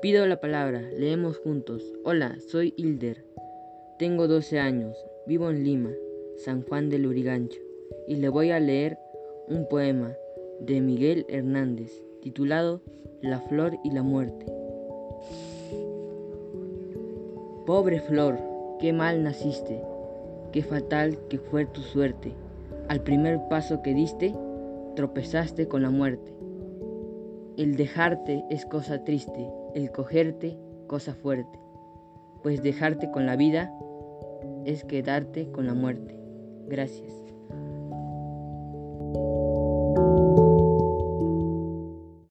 Pido la palabra, leemos juntos. Hola, soy Hilder. Tengo 12 años, vivo en Lima, San Juan del Urigancho, y le voy a leer un poema de Miguel Hernández titulado La flor y la muerte. Pobre flor, qué mal naciste, qué fatal que fue tu suerte. Al primer paso que diste, tropezaste con la muerte. El dejarte es cosa triste, el cogerte cosa fuerte, pues dejarte con la vida es quedarte con la muerte. Gracias.